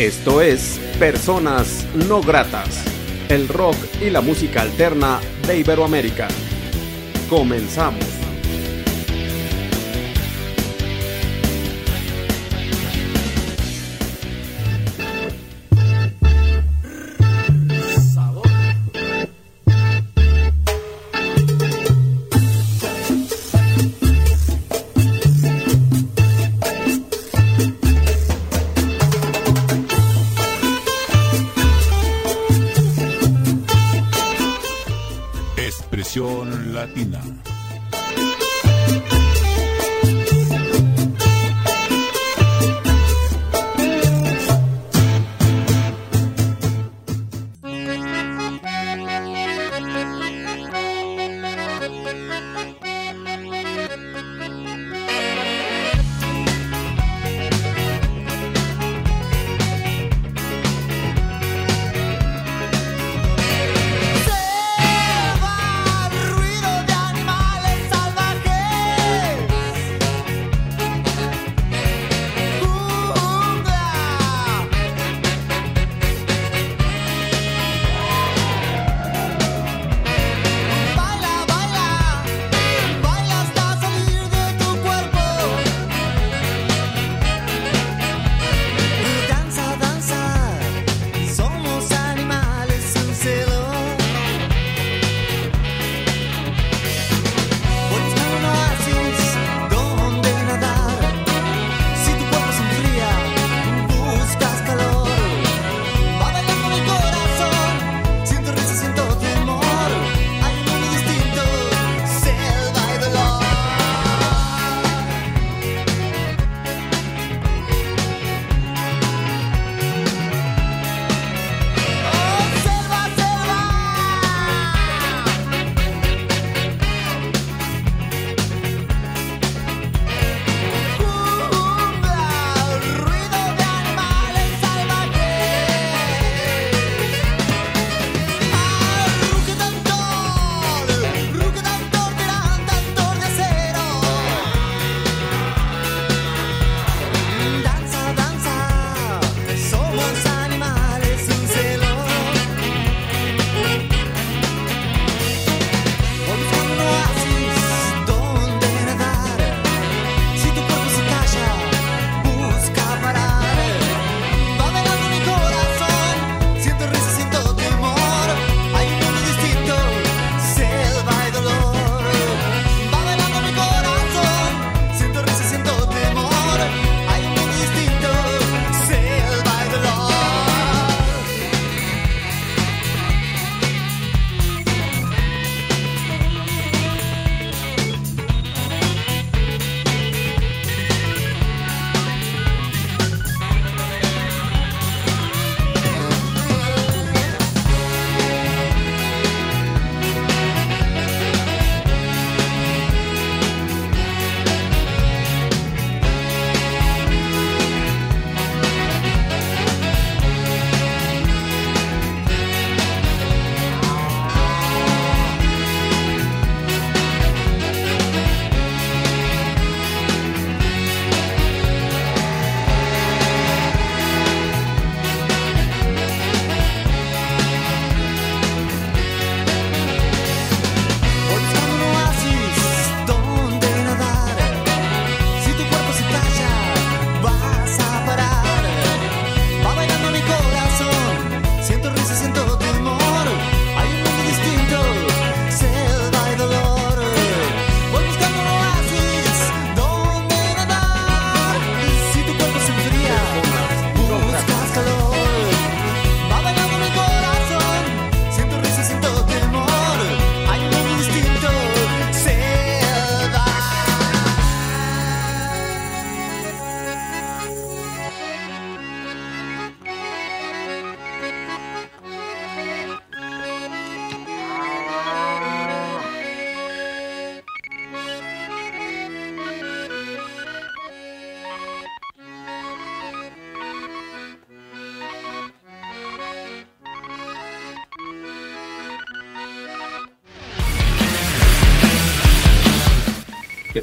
Esto es Personas No Gratas, el rock y la música alterna de Iberoamérica. Comenzamos.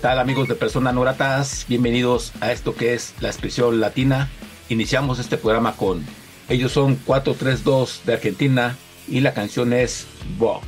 tal amigos de Personas No Bienvenidos a esto que es La Expresión Latina. Iniciamos este programa con... Ellos son 432 de Argentina y la canción es Vogue.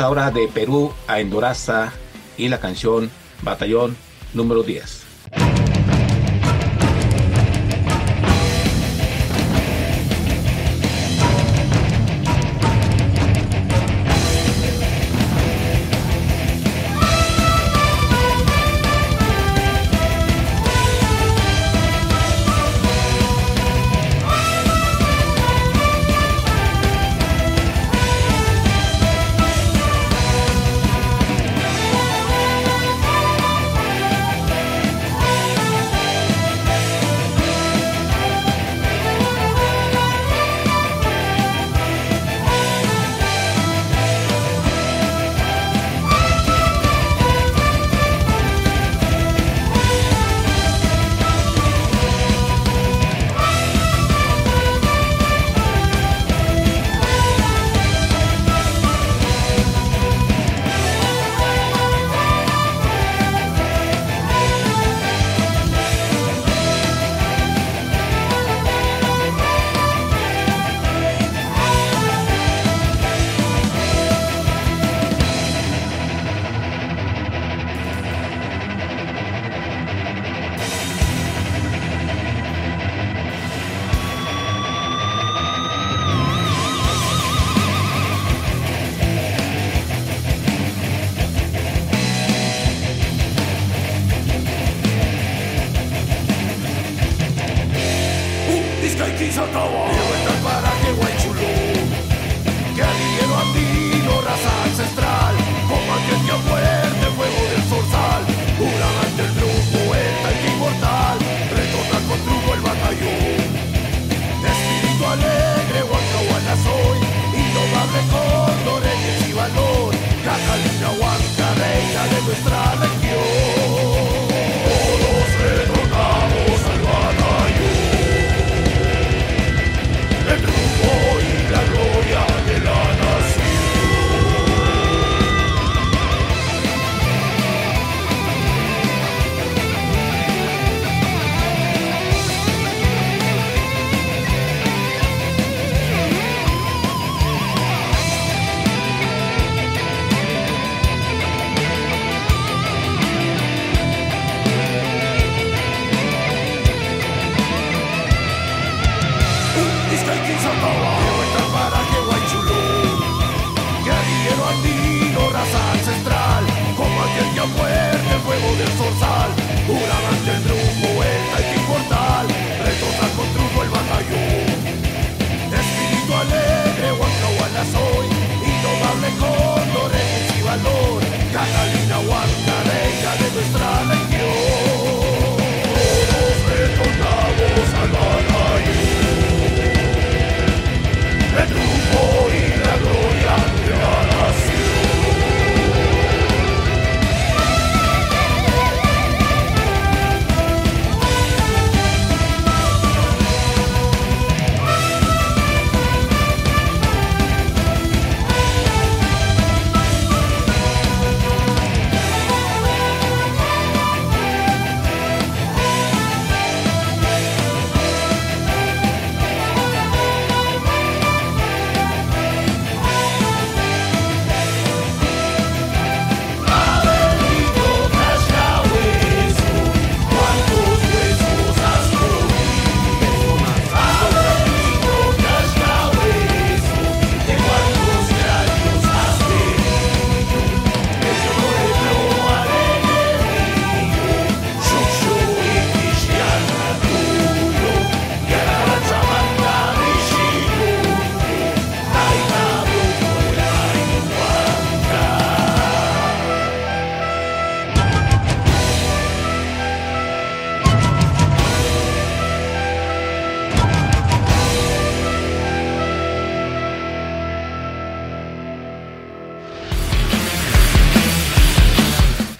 Ahora de Perú a Endoraza y la canción Batallón número 10.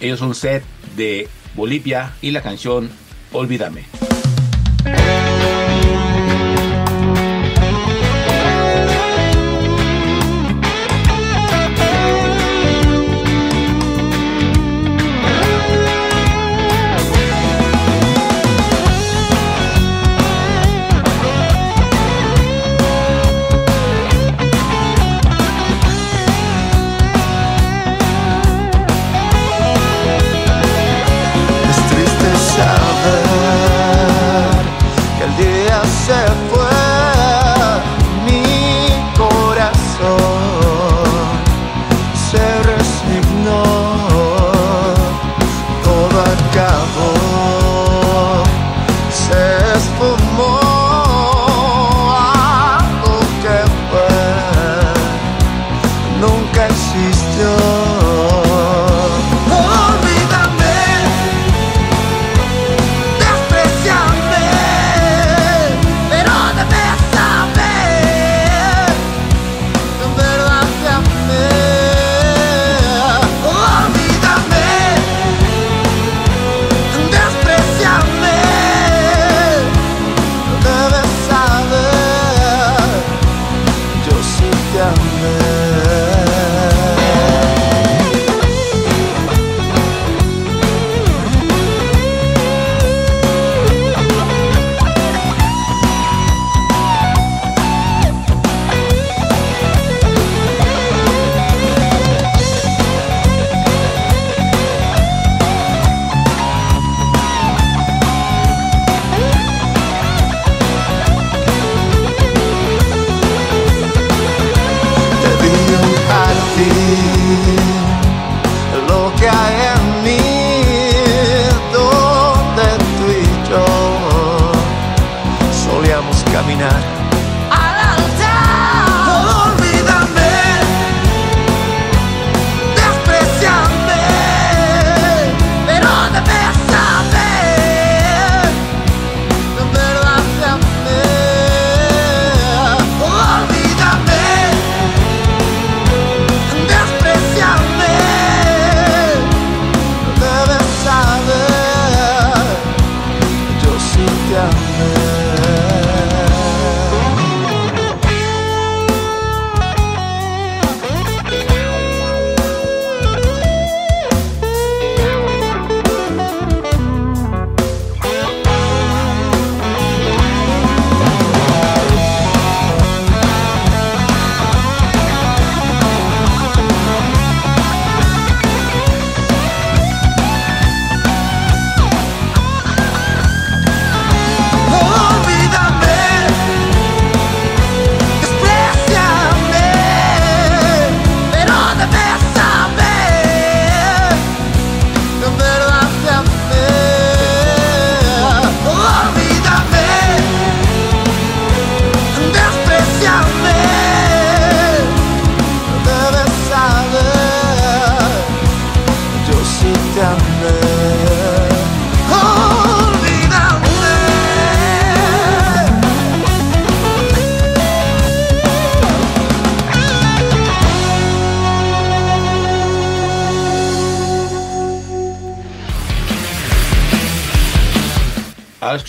Ellos un set de Bolivia y la canción Olvídame.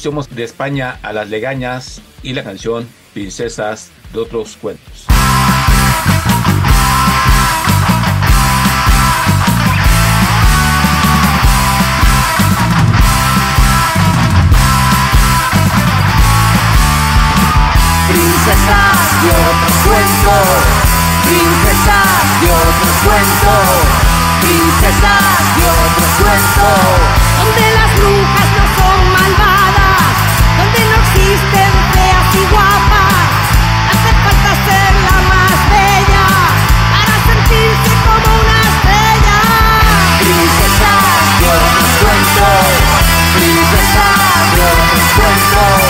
de España a las legañas y la canción Princesas de otros cuentos. Princesas de otros cuentos, princesas de otros cuentos, princesas de otros cuentos, donde las brujas Love is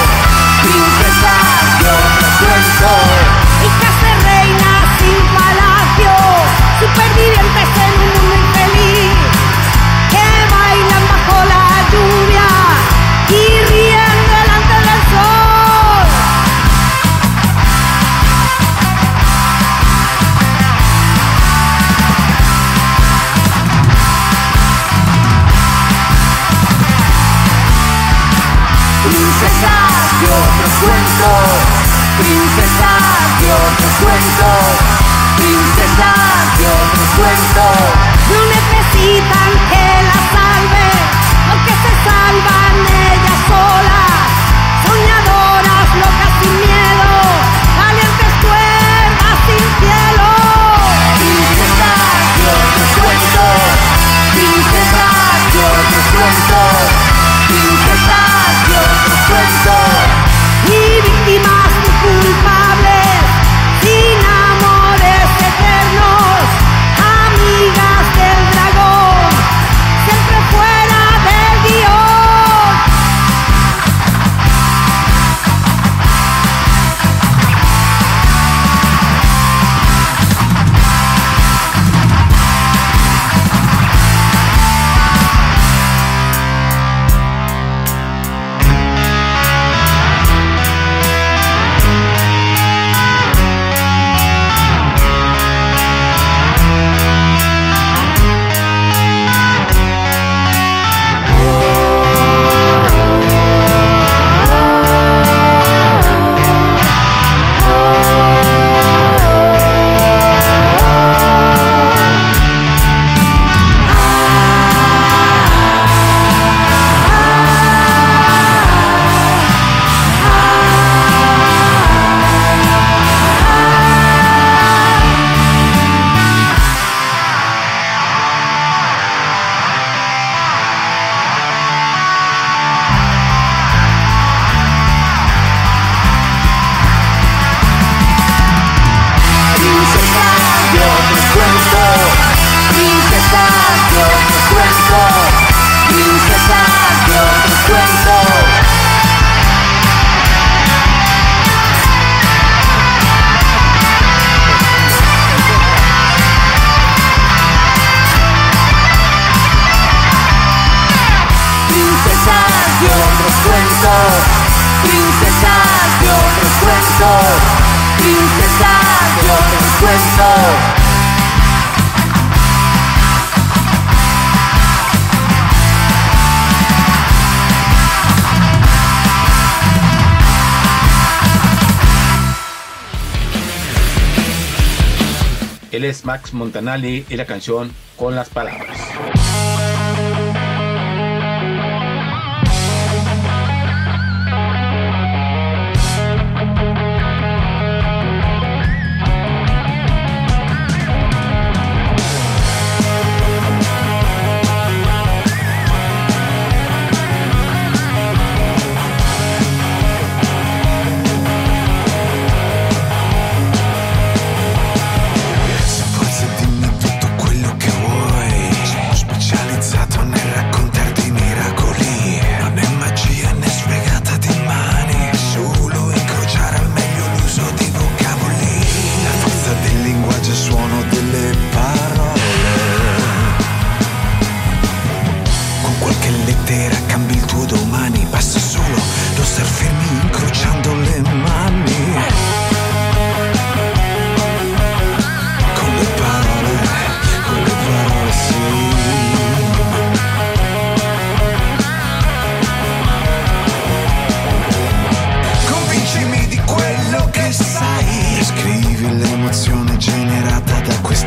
princesa, yo te cuento, princesa, yo te cuento. Él es Max Montanali y la canción Con las Palabras.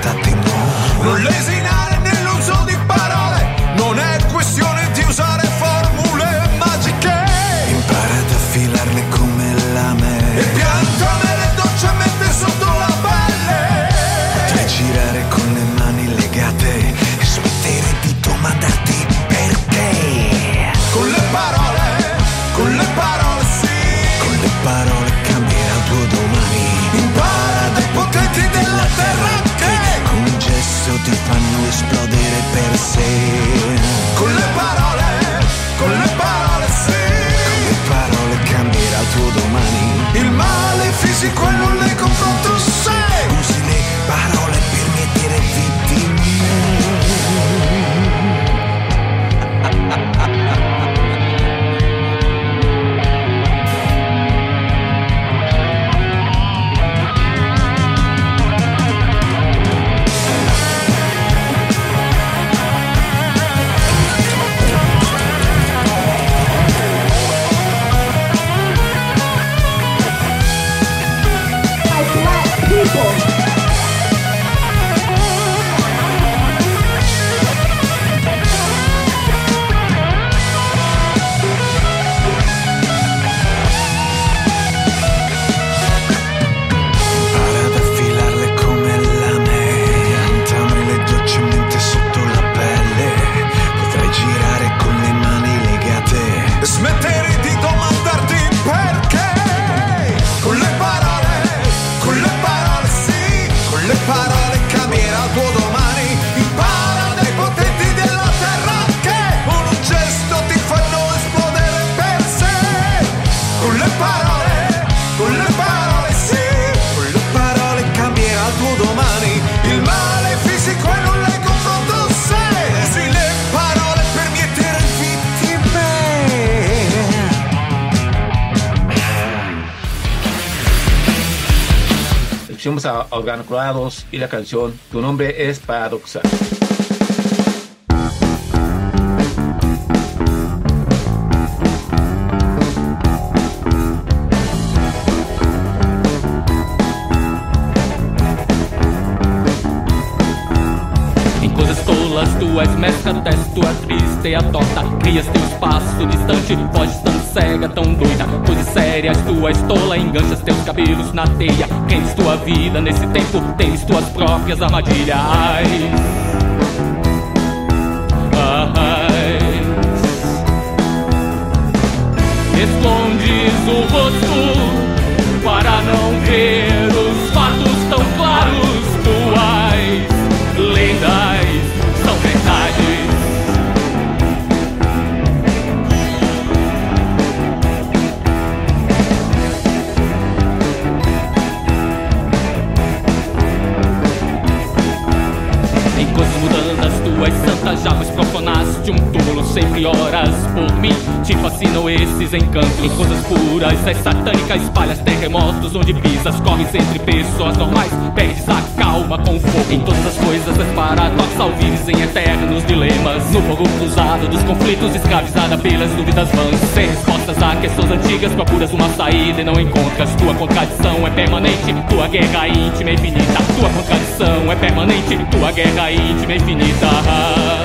da temor. Escuchemos a Organoclorados y la canción Tu nombre es paradoxal. Torta. Crias teu espaço distante, foges tão cega, tão doida. Coisas sérias, tu és tola, enganchas teus cabelos na teia. Queres tua vida nesse tempo, tens tuas próprias armadilhas. Escondes o rosto para não ver os tu profanaste um túmulo, sempre oras por mim. Te fascinam esses encantos. Coisas puras, és satânica, espalhas terremotos onde pisas, corres entre pessoas normais, perdes a calma com fogo. Em todas as coisas és paradoxal, vives em eternos dilemas. No fogo cruzado dos conflitos, escravizada pelas dúvidas vãs. Sem respostas a questões antigas, procuras uma saída e não encontras. Tua contradição é permanente, tua guerra íntima é infinita. Tua contradição é permanente, tua guerra íntima é infinita.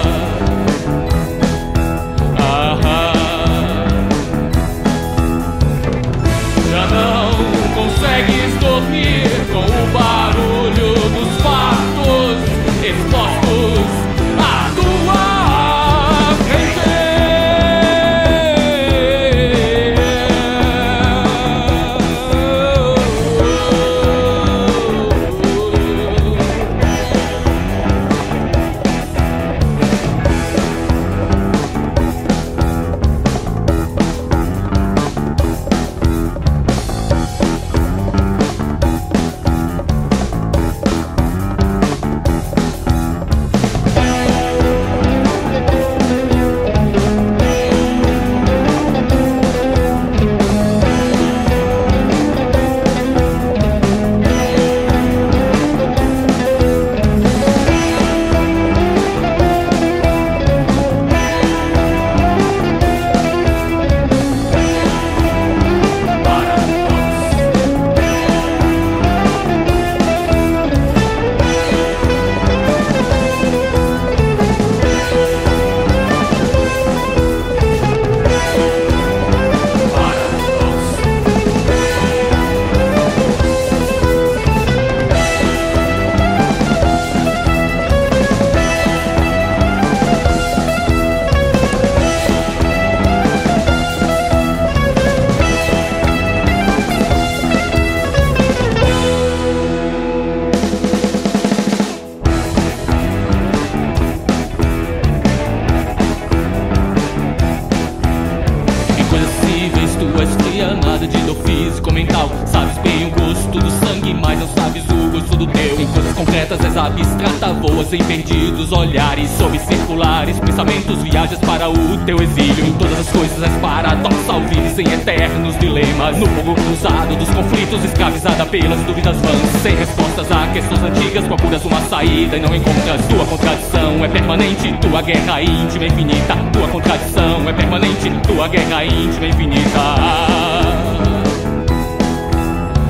Nada de dor físico, mental. Sabes bem o gosto do sangue, mas não sabes o gosto do teu. Em coisas concretas és abstrata, voas em perdidos olhares, sob circulares, pensamentos, viajas para o teu exílio. Em todas as coisas és paradoxal, vives em eternos dilemas. No fogo cruzado dos conflitos, escravizada pelas dúvidas vãs. Sem respostas a questões antigas, procuras uma saída e não encontras. Tua contradição é permanente, tua guerra íntima infinita. Tua contradição é permanente, tua guerra íntima infinita.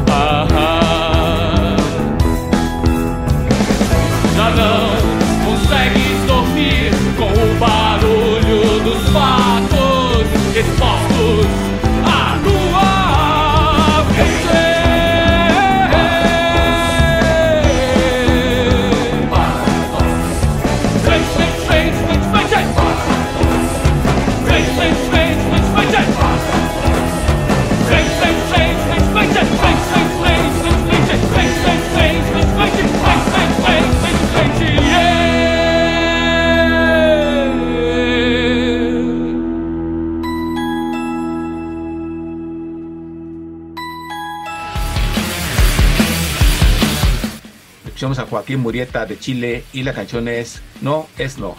Ah, não consegues dormir com o barulho dos fatos Joaquín Murieta de Chile y la canción es No es No.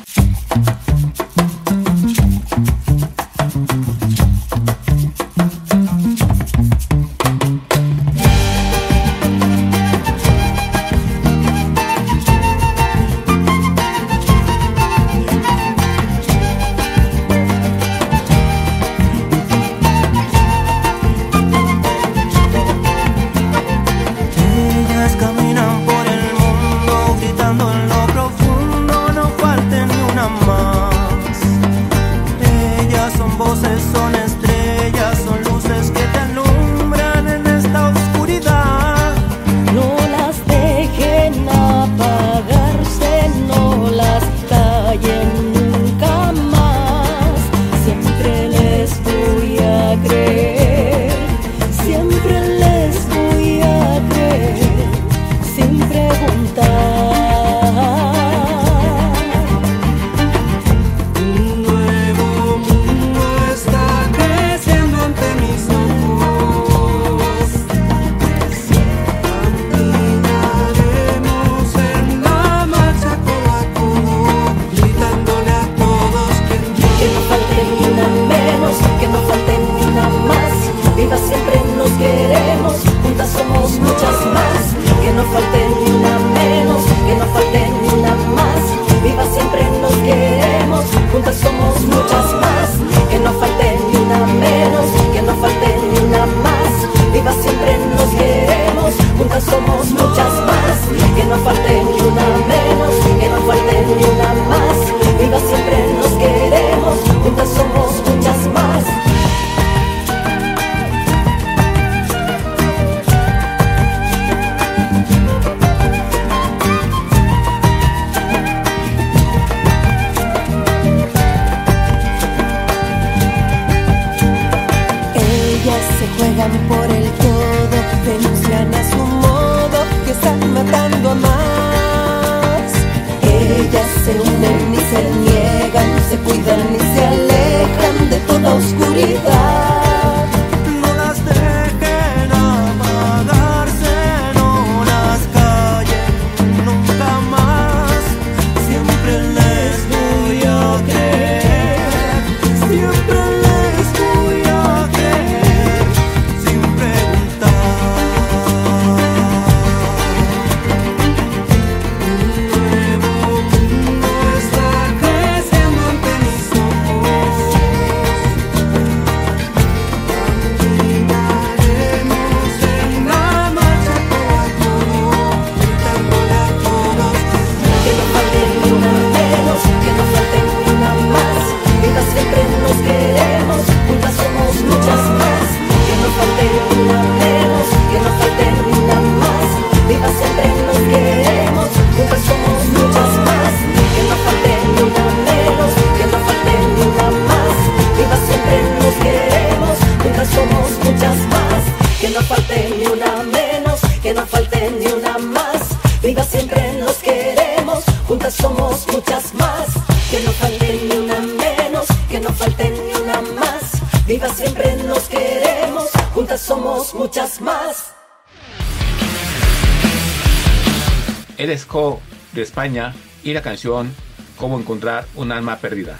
Y la canción Cómo encontrar un alma perdida.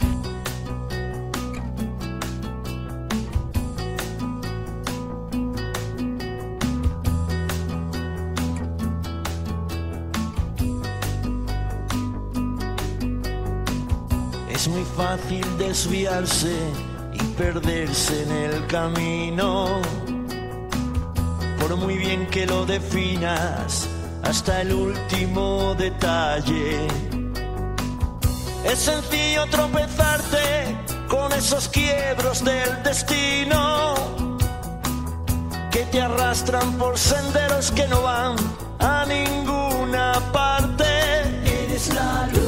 Es muy fácil desviarse y perderse en el camino. Por muy bien que lo definas, hasta el último detalle. Es sencillo tropezarte con esos quiebros del destino que te arrastran por senderos que no van a ninguna parte. Eres la luz.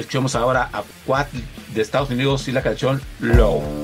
Escuchemos ahora a Quad de Estados Unidos y la canción Low.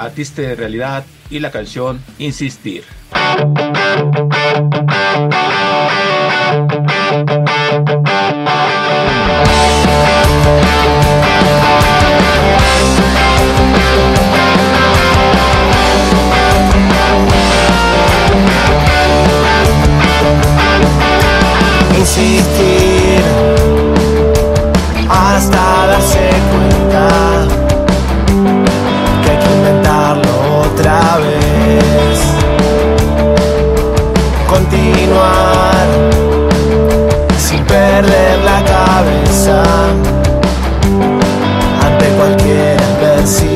Artista de Realidad y la canción Insistir. insistir hasta darse cuenta. otra vez. Continuar sin perder la cabeza ante cualquier adversidad.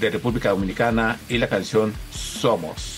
De República Dominicana y la canción Somos.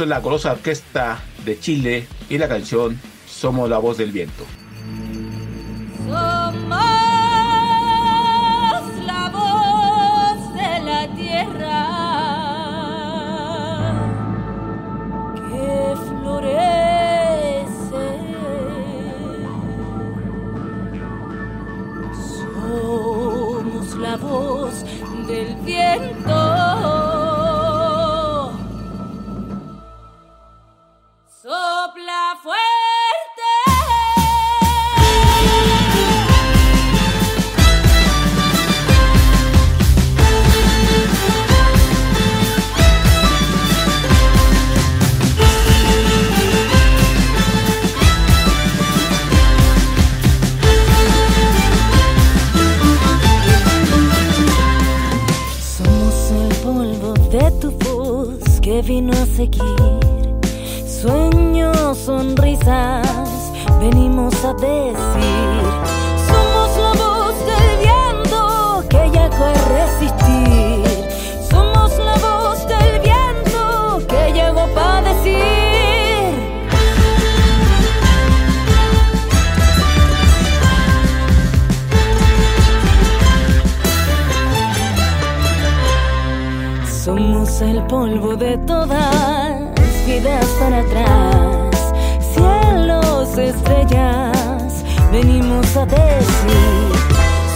Son la Golosa Orquesta de Chile y la canción Somos la voz del viento. Polvo de tu voz que vino a seguir. Sueños, sonrisas, venimos a decir. Somos la voz del viento que ya fue resistir. Somos la voz del viento que llegó para decir. Polvo de todas vidas para atrás, cielos, estrellas, venimos a decir.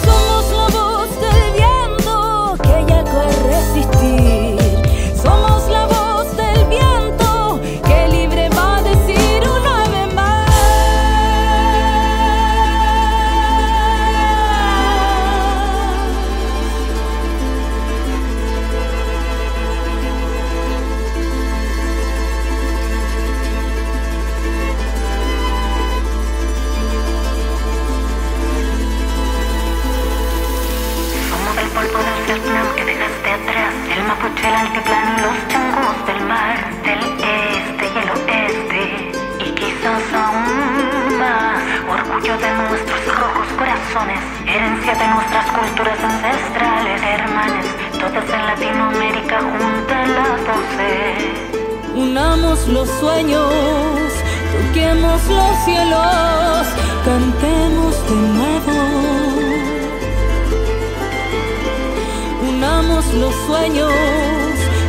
Somos la voz del viento que ya fue resistir. Atrás, el altiplano y los changos del mar, del este y el oeste, y quizás aún más, orgullo de nuestros rojos corazones, herencia de nuestras culturas ancestrales, hermanes, todas en Latinoamérica juntas las voces. Unamos los sueños, toquemos los cielos, cantemos de nuevo. Vivamos los sueños,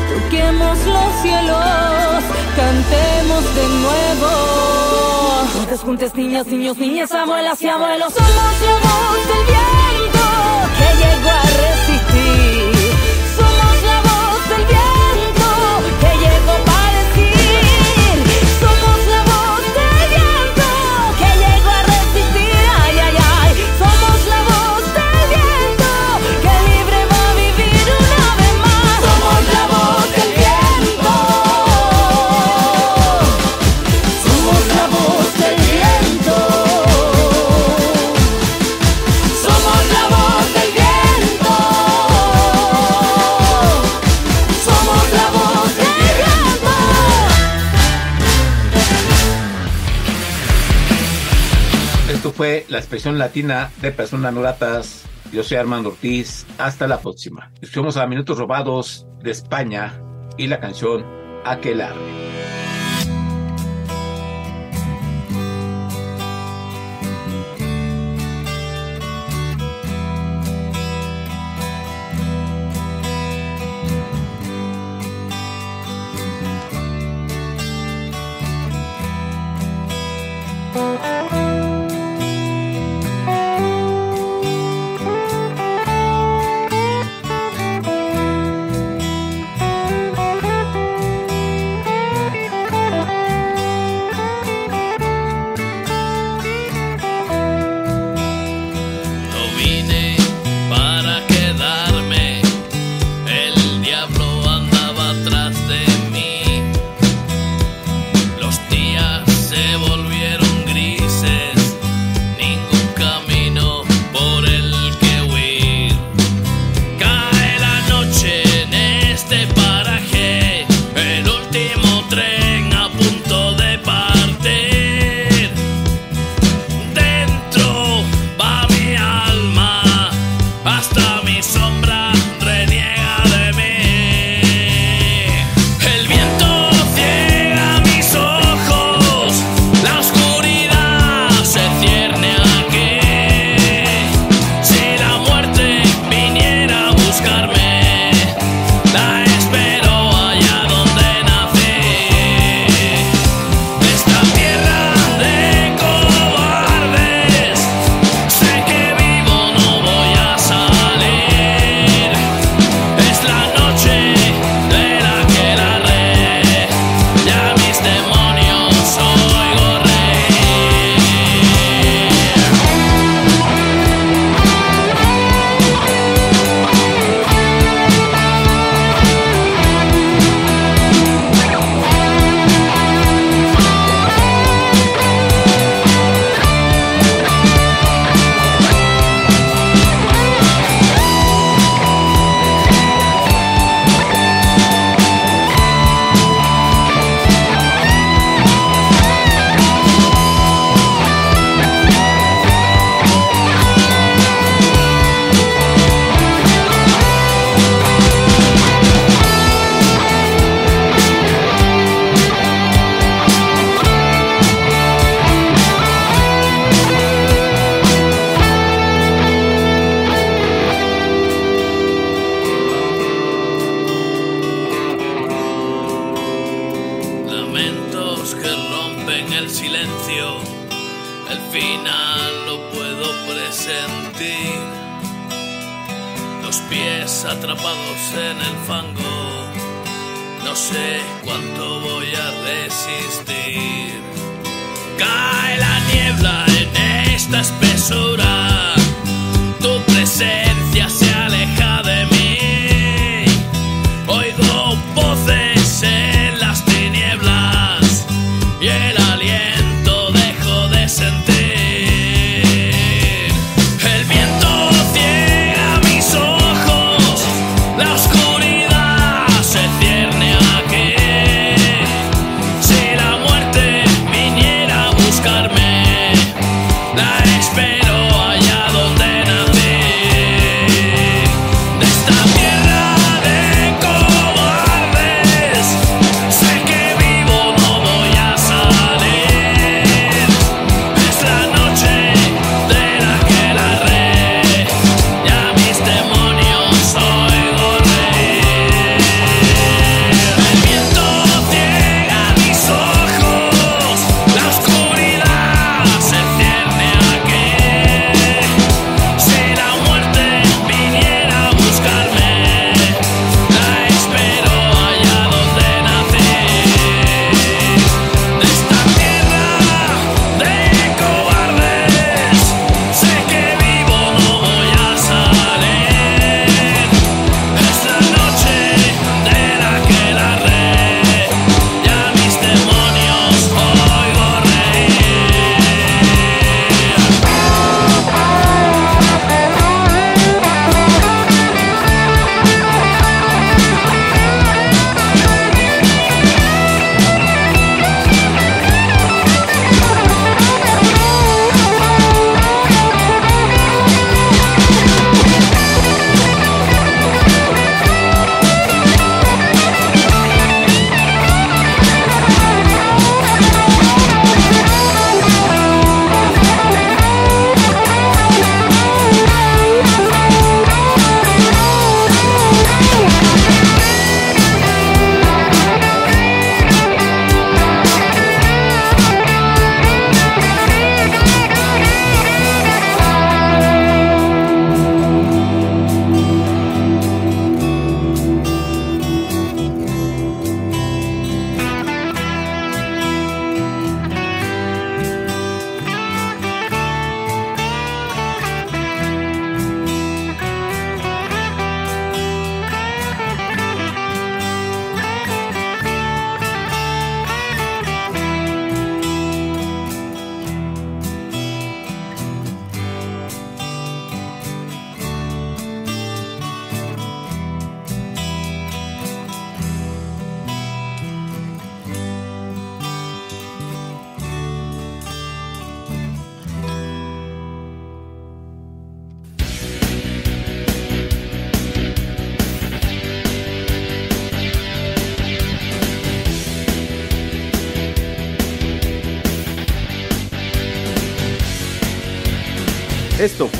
toquemos los cielos, cantemos de nuevo. Juntas, juntas, niñas, niños, niñas, abuelas y abuelos, somos la voz del viento que llegó a resistir. fue la expresión latina de personas gratas. Yo soy Armando Ortiz. Hasta la próxima. Estamos a Minutos Robados de España y la canción Aquelarre. Sentir los pies atrapados en el fango. No sé cuánto voy a resistir. Cae la niebla en esta espesura. Tu presencia.